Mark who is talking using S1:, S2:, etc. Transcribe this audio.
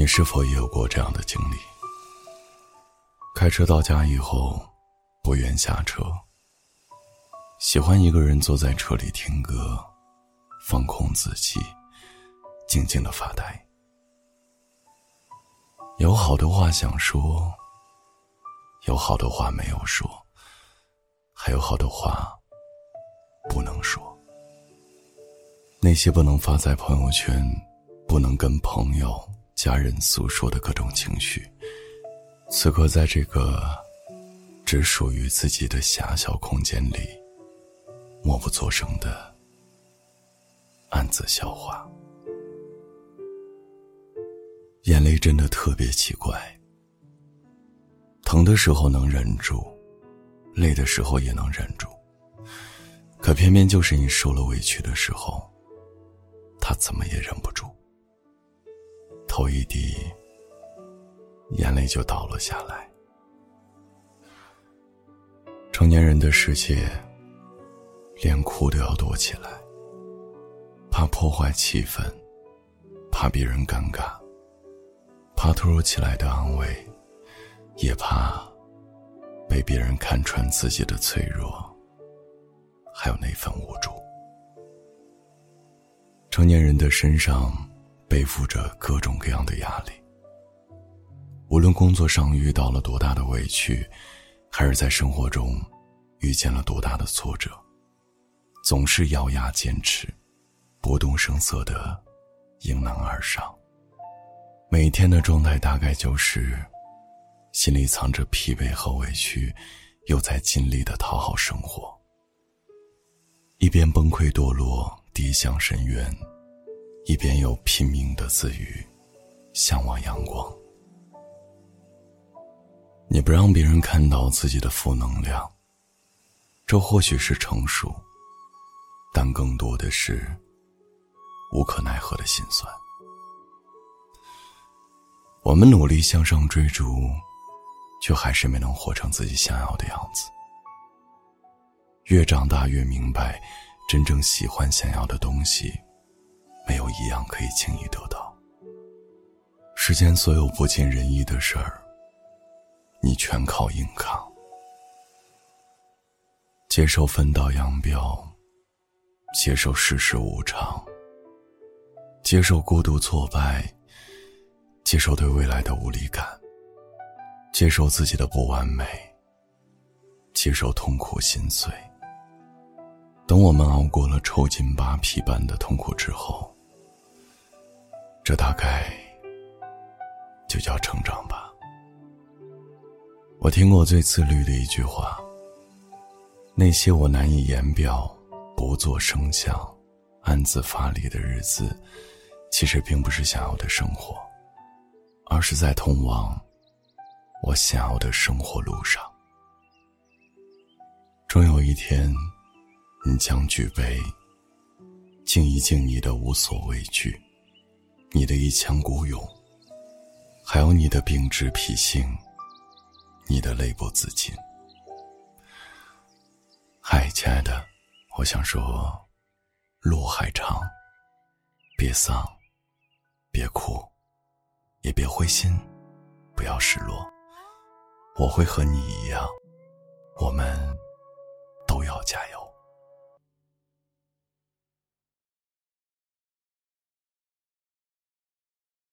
S1: 你是否也有过这样的经历？开车到家以后，不愿下车，喜欢一个人坐在车里听歌，放空自己，静静的发呆。有好多话想说，有好多话没有说，还有好多话不能说。那些不能发在朋友圈，不能跟朋友。家人诉说的各种情绪，此刻在这个只属于自己的狭小空间里，默不作声的暗自消化。眼泪真的特别奇怪，疼的时候能忍住，累的时候也能忍住，可偏偏就是你受了委屈的时候，他怎么也忍不住。头一低，眼泪就倒了下来。成年人的世界，连哭都要躲起来，怕破坏气氛，怕别人尴尬，怕突如其来的安慰，也怕被别人看穿自己的脆弱，还有那份无助。成年人的身上。背负着各种各样的压力，无论工作上遇到了多大的委屈，还是在生活中遇见了多大的挫折，总是咬牙坚持，不动声色的迎难而上。每天的状态大概就是，心里藏着疲惫和委屈，又在尽力的讨好生活，一边崩溃堕落，低向深渊。一边又拼命的自愈，向往阳光。你不让别人看到自己的负能量，这或许是成熟，但更多的是无可奈何的心酸。我们努力向上追逐，却还是没能活成自己想要的样子。越长大越明白，真正喜欢想要的东西。一样可以轻易得到。世间所有不尽人意的事儿，你全靠硬扛。接受分道扬镳，接受世事无常，接受孤独挫败，接受对未来的无力感，接受自己的不完美，接受痛苦心碎。等我们熬过了抽筋扒皮般的痛苦之后。这大概就叫成长吧。我听过最自律的一句话：那些我难以言表、不做声响、暗自发力的日子，其实并不是想要的生活，而是在通往我想要的生活路上。终有一天，你将举杯，敬一敬你的无所畏惧。你的一腔孤勇，还有你的秉直脾性，你的泪不自禁。嗨，亲爱的，我想说，路还长，别丧，别哭，也别灰心，不要失落。我会和你一样，我们都要加油。